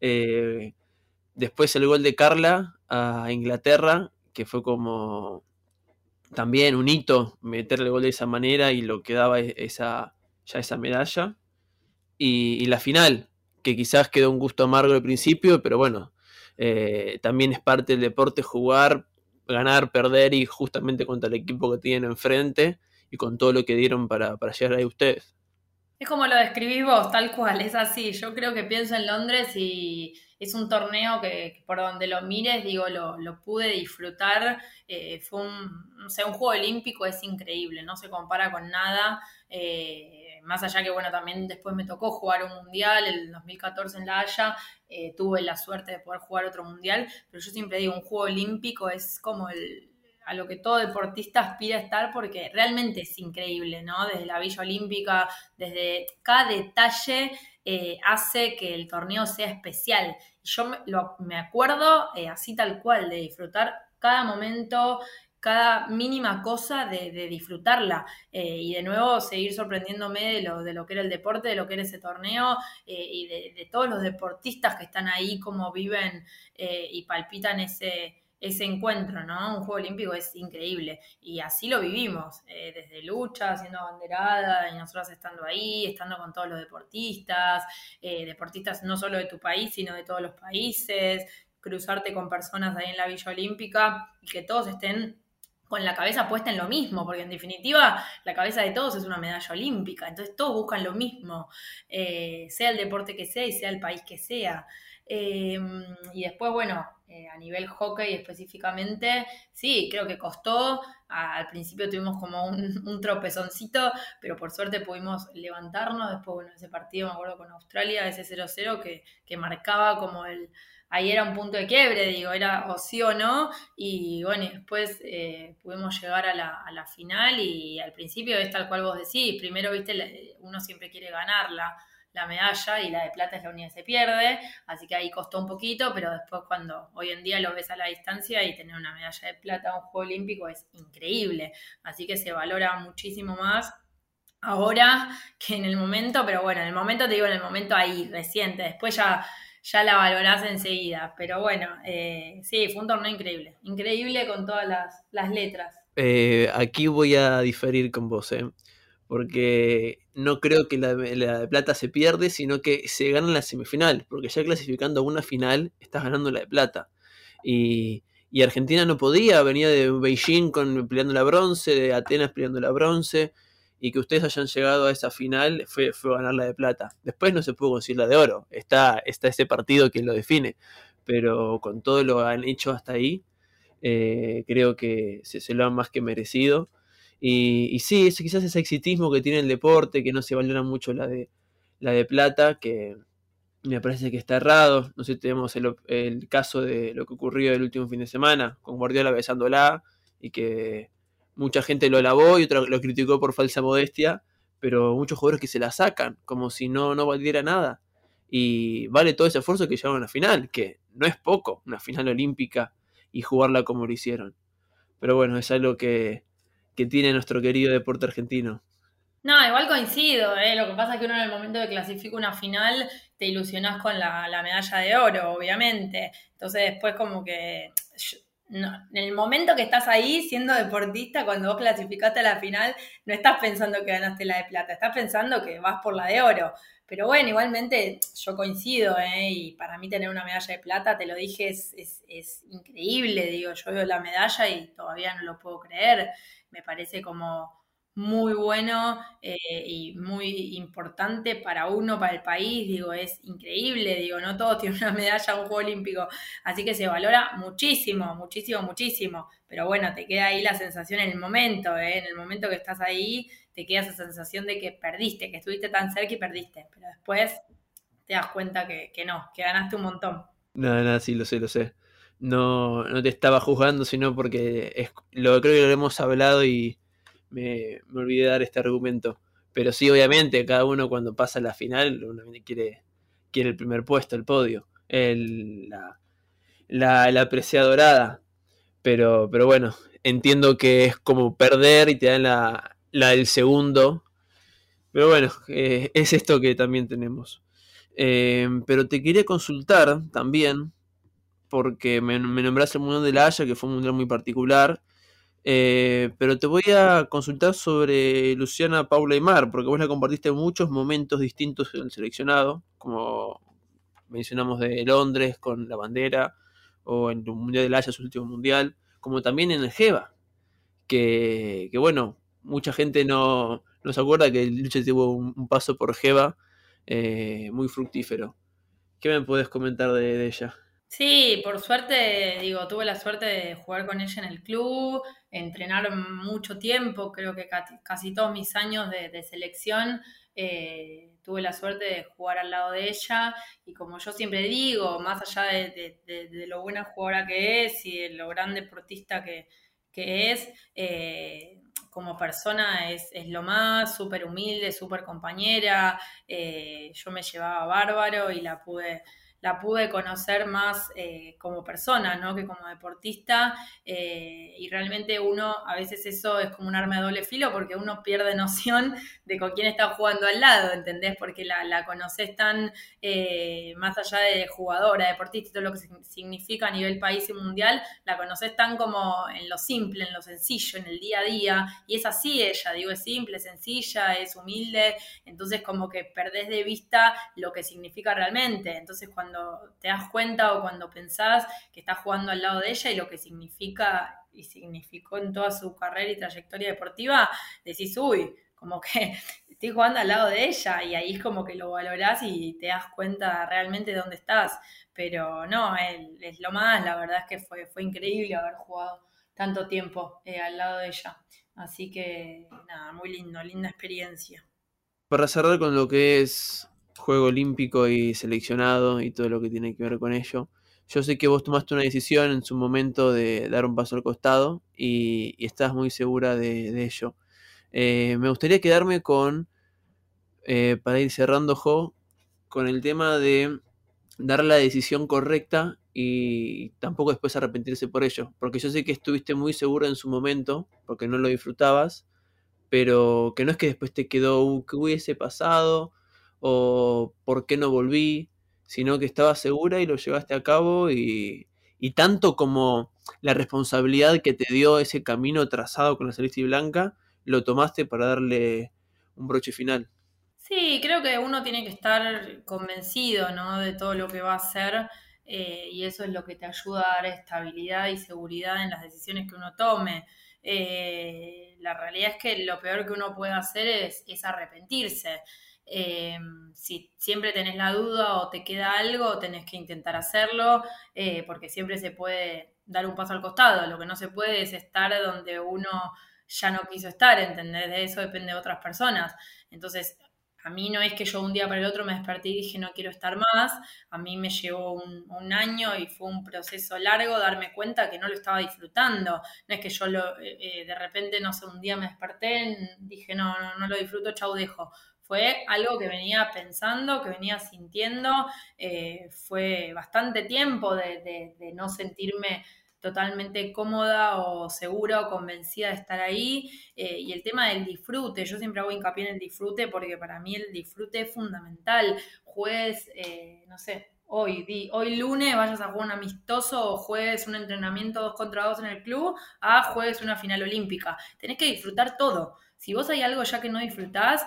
Eh, después el gol de Carla a Inglaterra, que fue como también un hito meterle el gol de esa manera y lo que daba e-, esa, ya esa medalla. y la final, que quizás quedó un gusto amargo al principio, pero bueno, eh, también es parte del deporte jugar ganar, perder y justamente contra el equipo que tienen enfrente y con todo lo que dieron para, para llegar ahí ustedes. Es como lo describís vos, tal cual, es así. Yo creo que pienso en Londres y es un torneo que, por donde lo mires, digo, lo, pude disfrutar. Eh, fue un, no sé, un juego olímpico, es increíble, no se compara con nada. Eh, más allá que, bueno, también después me tocó jugar un mundial, el 2014 en La Haya, eh, tuve la suerte de poder jugar otro mundial, pero yo siempre digo, un juego olímpico es como el, a lo que todo deportista aspira a estar porque realmente es increíble, ¿no? Desde la Villa Olímpica, desde cada detalle eh, hace que el torneo sea especial. Yo me, acuerdo eh, así tal cual de disfrutar cada momento, cada mínima cosa de, disfrutarla eh, y de nuevo seguir sorprendiéndome de lo, de lo que era el deporte, de lo que era ese torneo y de, todos los deportistas que están ahí, cómo viven y palpitan ese, ese encuentro, ¿no? Un juego olímpico es increíble y así lo vivimos, eh, desde lucha, siendo abanderada y nosotros estando ahí, estando con todos los deportistas, eh, deportistas no solo de tu país, sino de todos los países, cruzarte con personas ahí en la Villa Olímpica y que todos estén con la cabeza puesta en lo mismo, porque en definitiva la cabeza de todos es una medalla olímpica, entonces todos buscan lo mismo, eh, sea el deporte que sea y sea el país que sea. y después, bueno, eh, a nivel hockey específicamente, sí, creo que costó. al principio tuvimos como un, tropezoncito, pero por suerte pudimos levantarnos. Después, bueno, ese partido, me acuerdo con Australia, ese 0-0 que, que marcaba como el, ahí era un punto de quiebre, digo, era o sí o no, y bueno, después eh, pudimos llegar a la, a final y al principio es tal cual vos decís, primero, viste, uno siempre quiere ganarla, la medalla y la de plata es la única que se pierde, así que ahí costó un poquito, pero después cuando hoy en día lo ves a la distancia y tener una medalla de plata en un juego olímpico es increíble, así que se valora muchísimo más ahora que en el momento, pero bueno, en el momento te digo, en el momento ahí, reciente, después ya, ya la valorás enseguida, pero bueno, eh, sí, fue un torneo increíble, increíble con todas las, letras. Eh, aquí voy a diferir con vos, ¿eh? porque no creo que la, de plata se pierde, sino que se gana en la semifinal, porque ya clasificando a una final estás ganando la de plata. Y, Argentina no podía, venía de Beijing con, peleando la bronce, de Atenas peleando la bronce, y que ustedes hayan llegado a esa final fue, fue ganar la de plata. Después no se pudo conseguir la de oro, está, está ese partido que lo define, pero con todo lo que han hecho hasta ahí, eh, creo que se, se lo han más que merecido. Y, sí, es quizás ese exitismo que tiene el deporte, que no se valora mucho la de, la de plata, que me parece que está errado. No sé, tenemos el, el caso de lo que ocurrió el último fin de semana, con Guardiola besándola, y que mucha gente lo alabó y otra lo criticó por falsa modestia, pero muchos jugadores que se la sacan, como si no, no valiera nada. Y vale todo ese esfuerzo que llevaron a la final, que no es poco, una final olímpica y jugarla como lo hicieron. Pero bueno, es algo que, que tiene nuestro querido deporte argentino. No, igual coincido, ¿eh? lo que pasa es que uno en el momento de clasifica una final te ilusionás con la, medalla de oro, obviamente. Entonces después como que... en el momento que estás ahí siendo deportista, cuando vos clasificaste a la final, no estás pensando que ganaste la de plata, estás pensando que vas por la de oro. Pero bueno, igualmente yo coincido, ¿eh? y para mí tener una medalla de plata, te lo dije, es, es, es increíble. Digo, yo veo la medalla y todavía no lo puedo creer me parece como muy bueno eh, y muy importante para uno, para el país, digo, es increíble, digo, no todos tienen una medalla un Juego Olímpico, así que se valora muchísimo, muchísimo, muchísimo, pero bueno, te queda ahí la sensación en el momento, ¿eh? en el momento que estás ahí, te queda esa sensación de que perdiste, que estuviste tan cerca y perdiste, pero después te das cuenta que, que no, que ganaste un montón. Nada, nada, sí, lo sé, lo sé no, no te estaba juzgando, sino porque lo creo que lo hemos hablado y me, olvidé de dar este argumento. Pero sí, obviamente, cada uno cuando pasa la final, uno quiere, quiere el primer puesto, el podio, el, la, la, la dorada. Pero, pero bueno, entiendo que es como perder y te dan la, la del segundo. Pero bueno, eh, es esto que también tenemos. Eh, pero te quería consultar también porque me, nombraste el Mundial de la Haya, que fue un mundial muy particular. Eh, pero te voy a consultar sobre Luciana Paula Aymar, porque vos la compartiste en muchos momentos distintos en el seleccionado, como mencionamos de Londres con la bandera, o en el Mundial de la Haya, su último mundial, como también en el Jeva, que, que bueno, mucha gente no, no se acuerda que Lucha tuvo un, paso por Jeva eh, muy fructífero. ¿Qué me puedes comentar de, ella? Sí, por suerte, digo, tuve la suerte de jugar con ella en el club, entrenar mucho tiempo, creo que casi, todos mis años de, selección eh, tuve la suerte de jugar al lado de ella. Y como yo siempre digo, más allá de, lo buena jugadora que es y de lo gran deportista que, es, eh, como persona es, lo más, súper humilde, súper compañera, eh, yo me llevaba bárbaro y la pude la pude conocer más eh, como persona, ¿no? Que como deportista. Eh, y realmente uno, a veces eso es como un arma de doble filo porque uno pierde noción de con quién está jugando al lado, ¿entendés? Porque la, la conoces tan eh, más allá de jugadora, deportista y todo lo que significa a nivel país y mundial, la conoces tan como en lo simple, en lo sencillo, en el día a día. Y es así ella, digo, es simple, sencilla, es humilde. Entonces como que perdés de vista lo que significa realmente. Entonces cuando cuando te das cuenta o cuando pensás que estás jugando al lado de ella y lo que significa y significó en toda su carrera y trayectoria deportiva, decís, uy, como que estoy jugando al lado de ella y ahí es como que lo valorás y te das cuenta realmente de dónde estás. Pero no, es lo más, la verdad es que fue, fue increíble haber jugado tanto tiempo eh, al lado de ella. Así que nada, muy lindo, linda experiencia. Para cerrar con lo que es juego olímpico y seleccionado y todo lo que tiene que ver con ello. Yo sé que vos tomaste una decisión en su momento de dar un paso al costado y, estás muy segura de, ello. Eh, me gustaría quedarme con, eh, para ir cerrando, Jo, con el tema de dar la decisión correcta y tampoco después arrepentirse por ello. Porque yo sé que estuviste muy segura en su momento, porque no lo disfrutabas, pero que no es que después te quedó, ¿qué hubiese pasado? O por qué no volví, sino que estabas segura y lo llevaste a cabo y, tanto como la responsabilidad que te dio ese camino trazado con la Celeste Blanca, lo tomaste para darle un broche final. Sí, creo que uno tiene que estar convencido ¿no? de todo lo que va a hacer eh, y eso es lo que te ayuda a dar estabilidad y seguridad en las decisiones que uno tome. Eh, la realidad es que lo peor que uno puede hacer es, es arrepentirse. Eh, si siempre tenés la duda o te queda algo, tenés que intentar hacerlo, eh, porque siempre se puede dar un paso al costado. Lo que no se puede es estar donde uno ya no quiso estar, ¿entendés? De eso depende de otras personas. Entonces, a mí no es que yo un día para el otro me desperté y dije no quiero estar más, a mí me llevó un, año y fue un proceso largo darme cuenta que no lo estaba disfrutando, no es que yo lo, eh, de repente, no sé, un día me desperté, dije no, no, no lo disfruto, chau, dejo, fue algo que venía pensando, que venía sintiendo, eh, fue bastante tiempo de, no sentirme totalmente cómoda o segura o convencida de estar ahí. Eh, y el tema del disfrute, yo siempre hago hincapié en el disfrute porque para mí el disfrute es fundamental. Jueves, eh, no sé, hoy, hoy lunes vayas a jugar un amistoso o jueves un entrenamiento dos contra dos en el club, a jueves una final olímpica. Tenés que disfrutar todo. Si vos hay algo ya que no disfrutás,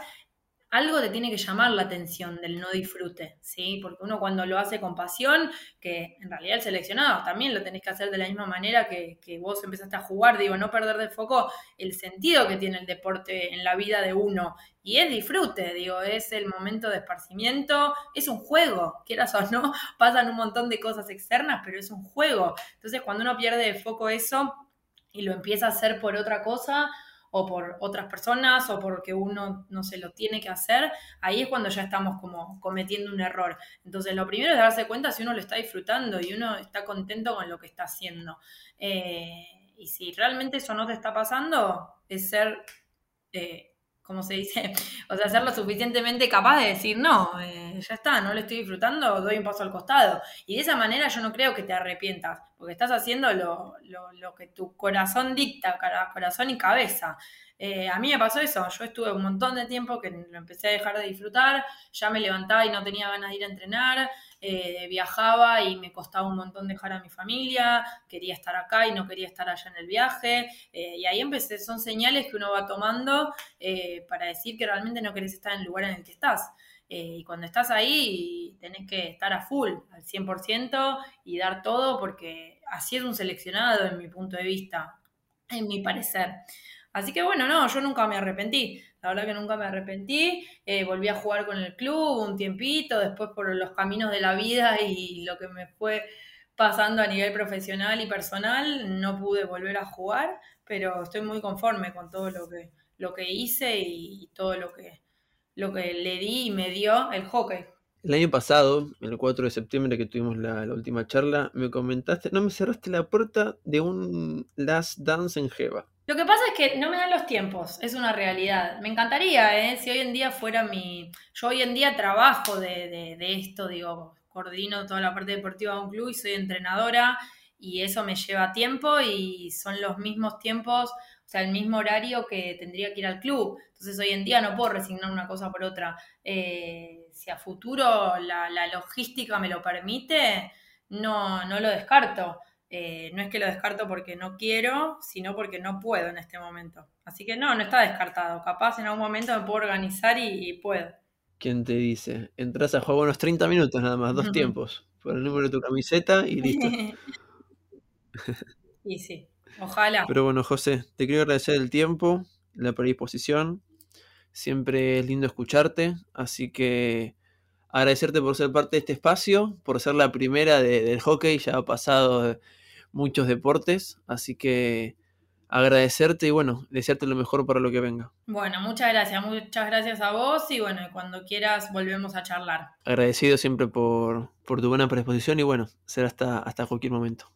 algo te tiene que llamar la atención del no disfrute, ¿sí? Porque uno cuando lo hace con pasión, que en realidad el seleccionado también lo tenés que hacer de la misma manera que, vos empezaste a jugar, digo, no perder de foco el sentido que tiene el deporte en la vida de uno. Y es disfrute, digo, es el momento de esparcimiento, es un juego, quieras o no, pasan un montón de cosas externas, pero es un juego. Entonces cuando uno pierde de foco eso y lo empieza a hacer por otra cosa, o por otras personas o porque uno no se lo tiene que hacer, ahí es cuando ya estamos como cometiendo un error. Entonces, lo primero es darse cuenta si uno lo está disfrutando y uno está contento con lo que está haciendo. Eh, y si realmente eso no te está pasando, es ser eh, como se dice, o sea, ser lo suficientemente capaz de decir, no, eh, ya está, no lo estoy disfrutando, doy un paso al costado. Y de esa manera yo no creo que te arrepientas, porque estás haciendo lo, lo, lo que tu corazón dicta, corazón y cabeza. Eh, a mí me pasó eso, yo estuve un montón de tiempo que lo empecé a dejar de disfrutar, ya me levantaba y no tenía ganas de ir a entrenar, eh, viajaba y me costaba un montón dejar a mi familia, quería estar acá y no quería estar allá en el viaje, eh, y ahí empecé, son señales que uno va tomando para decir que realmente no querés estar en el lugar en el que estás. Eh, y cuando estás ahí tenés que estar a full, al 100% y dar todo porque así es un seleccionado en mi punto de vista, en mi parecer. Así que bueno, no, yo nunca me arrepentí. La verdad que nunca me arrepentí. Eh, volví a jugar con el club un tiempito, después por los caminos de la vida y lo que me fue pasando a nivel profesional y personal, no pude volver a jugar, pero estoy muy conforme con todo lo que, lo que hice y todo lo que, lo que le di y me dio el hockey. El año pasado, el 4 de septiembre que tuvimos la, última charla, me comentaste, no me cerraste la puerta de un Last Dance en Jeva. Lo que pasa es que no me dan los tiempos, es una realidad. Me encantaría, ¿eh? si hoy en día fuera mi... Yo hoy en día trabajo de, de, de esto, digo, coordino toda la parte deportiva de un club y soy entrenadora y eso me lleva tiempo y son los mismos tiempos, o sea, el mismo horario que tendría que ir al club. Entonces hoy en día no puedo resignar una cosa por otra. Eh, si a futuro la, logística me lo permite, no, no lo descarto. Eh, no es que lo descarto porque no quiero, sino porque no puedo en este momento. Así que no, no está descartado. Capaz en algún momento me puedo organizar y puedo. ¿Quién te dice? Entras a jugar unos 30 minutos nada más, dos tiempos. Por el número de tu camiseta y listo. y sí, ojalá. Pero bueno, José, te quiero agradecer el tiempo, la predisposición. Siempre es lindo escucharte, así que agradecerte por ser parte de este espacio, por ser la primera del hockey, ya ha pasado muchos deportes, así que agradecerte y bueno, desearte lo mejor para lo que venga. Bueno, muchas gracias, muchas gracias a vos y bueno, cuando quieras volvemos a charlar. Agradecido siempre por, por tu buena predisposición y bueno, será hasta, hasta cualquier momento.